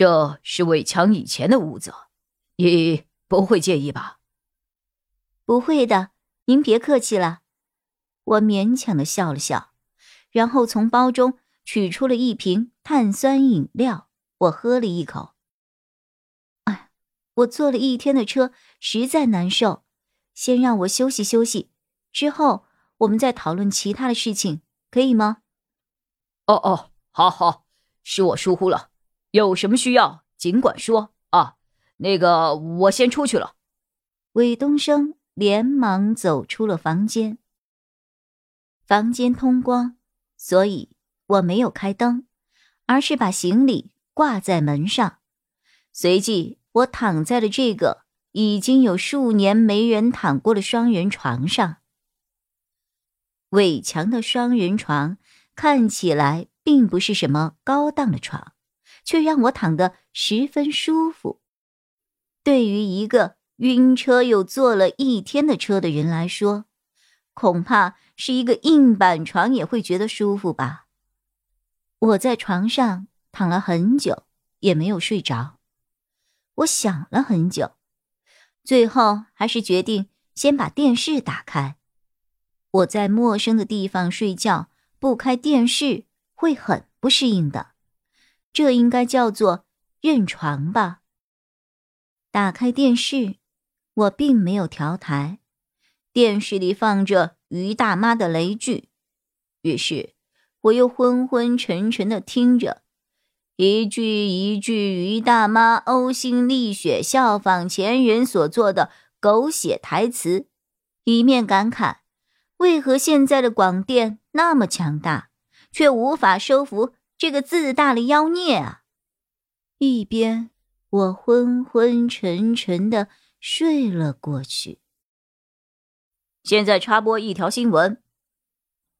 这是魏强以前的屋子，你不会介意吧？不会的，您别客气了。我勉强的笑了笑，然后从包中取出了一瓶碳酸饮料，我喝了一口。哎，我坐了一天的车，实在难受，先让我休息休息，之后我们再讨论其他的事情，可以吗？哦哦，好好，是我疏忽了。有什么需要尽管说啊！那个，我先出去了。韦东升连忙走出了房间。房间通光，所以我没有开灯，而是把行李挂在门上。随即，我躺在了这个已经有数年没人躺过的双人床上。伟强的双人床看起来并不是什么高档的床。却让我躺得十分舒服。对于一个晕车又坐了一天的车的人来说，恐怕是一个硬板床也会觉得舒服吧。我在床上躺了很久，也没有睡着。我想了很久，最后还是决定先把电视打开。我在陌生的地方睡觉，不开电视会很不适应的。这应该叫做认床吧。打开电视，我并没有调台，电视里放着于大妈的雷剧，于是我又昏昏沉沉的听着，一句一句于大妈呕心沥血效仿前人所做的狗血台词，一面感慨为何现在的广电那么强大，却无法收服。这个自大的妖孽啊！一边，我昏昏沉沉的睡了过去。现在插播一条新闻：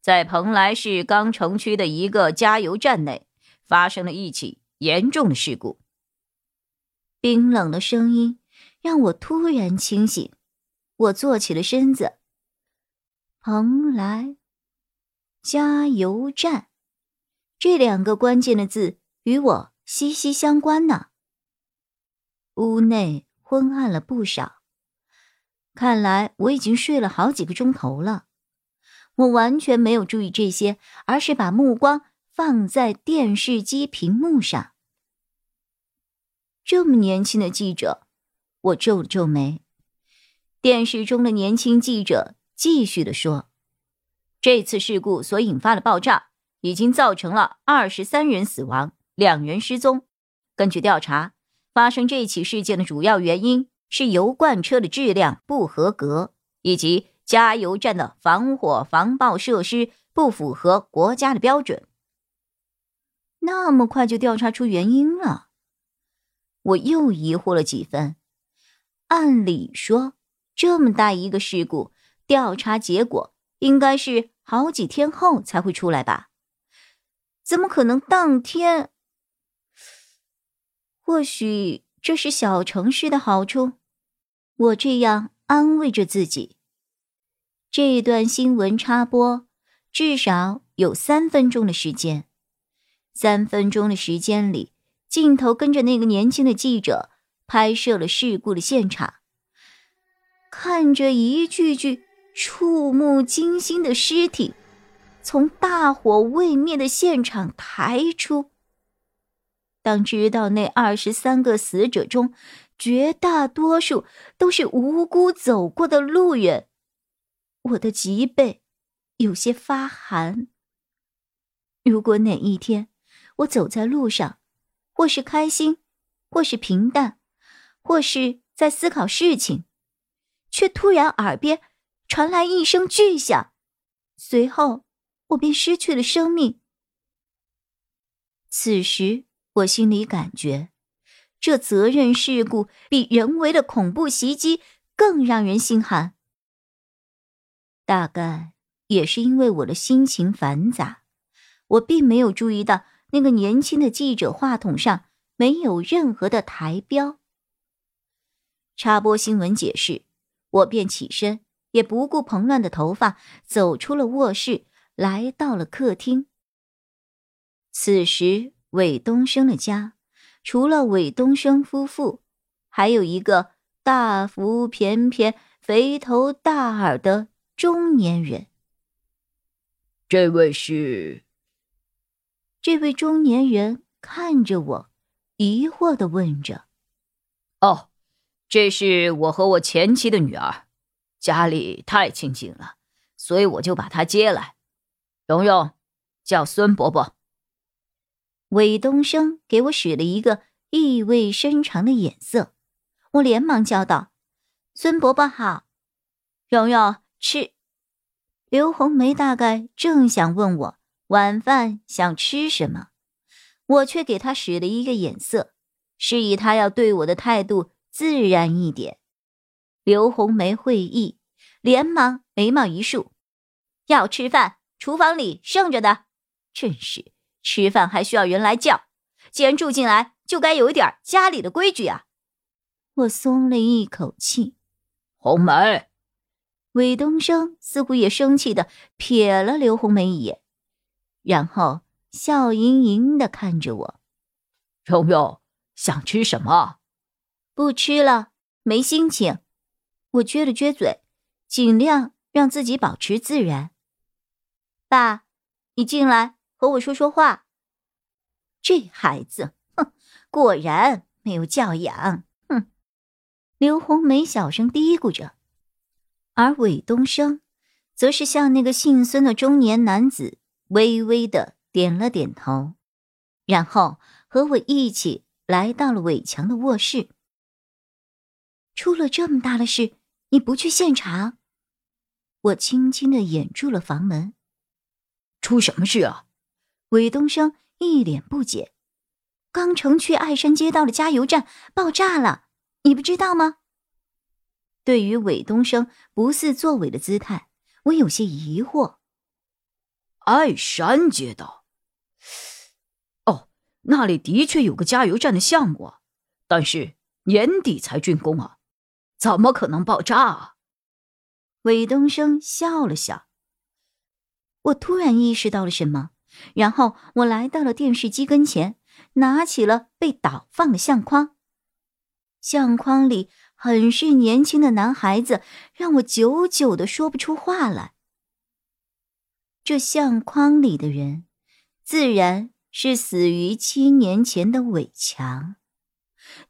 在蓬莱市钢城区的一个加油站内，发生了一起严重的事故。冰冷的声音让我突然清醒，我坐起了身子。蓬莱加油站。这两个关键的字与我息息相关呢。屋内昏暗了不少，看来我已经睡了好几个钟头了。我完全没有注意这些，而是把目光放在电视机屏幕上。这么年轻的记者，我皱了皱眉。电视中的年轻记者继续的说：“这次事故所引发的爆炸。”已经造成了二十三人死亡，两人失踪。根据调查，发生这起事件的主要原因是油罐车的质量不合格，以及加油站的防火防爆设施不符合国家的标准。那么快就调查出原因了？我又疑惑了几分。按理说，这么大一个事故，调查结果应该是好几天后才会出来吧？怎么可能当天？或许这是小城市的好处，我这样安慰着自己。这段新闻插播至少有三分钟的时间，三分钟的时间里，镜头跟着那个年轻的记者拍摄了事故的现场，看着一具具触目惊心的尸体。从大火未灭的现场抬出。当知道那二十三个死者中，绝大多数都是无辜走过的路人，我的脊背有些发寒。如果哪一天我走在路上，或是开心，或是平淡，或是在思考事情，却突然耳边传来一声巨响，随后。我便失去了生命。此时，我心里感觉，这责任事故比人为的恐怖袭击更让人心寒。大概也是因为我的心情繁杂，我并没有注意到那个年轻的记者话筒上没有任何的台标。插播新闻解释，我便起身，也不顾蓬乱的头发，走出了卧室，来到了客厅。此时，韦东升的家。除了韦东升夫妇，还有一个大腹便便、肥头大耳的中年人。这位是？这位中年人看着我，疑惑的问着：“哦，这是我和我前妻的女儿，家里太清静了，所以我就把她接来。蓉蓉，叫孙伯伯。”韦东升给我使了一个意味深长的眼色，我连忙叫道：“孙伯伯好，蓉蓉吃。”刘红梅大概正想问我晚饭想吃什么，我却给她使了一个眼色，示意她要对我的态度自然一点。刘红梅会意，连忙眉毛一竖：“要吃饭，厨房里剩着的，真是。”吃饭还需要人来叫，既然住进来，就该有一点家里的规矩啊！我松了一口气。红梅，韦东升似乎也生气的瞥了刘红梅一眼，然后笑盈盈的看着我。蓉蓉想吃什么？不吃了，没心情。我撅了撅嘴，尽量让自己保持自然。爸，你进来。和我说说话。这孩子，哼，果然没有教养。哼，刘红梅小声嘀咕着，而韦东升，则是向那个姓孙的中年男子微微的点了点头，然后和我一起来到了韦强的卧室。出了这么大的事，你不去现场？我轻轻的掩住了房门。出什么事啊？韦东升一脸不解：“刚城区爱山街道的加油站爆炸了，你不知道吗？”对于韦东升不似作伪的姿态，我有些疑惑。爱山街道，哦，那里的确有个加油站的项目啊，但是年底才竣工啊，怎么可能爆炸啊？韦东升笑了笑。我突然意识到了什么。然后我来到了电视机跟前，拿起了被倒放的相框。相框里很是年轻的男孩子，让我久久的说不出话来。这相框里的人，自然是死于七年前的伟强，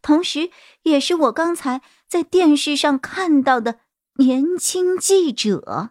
同时也是我刚才在电视上看到的年轻记者。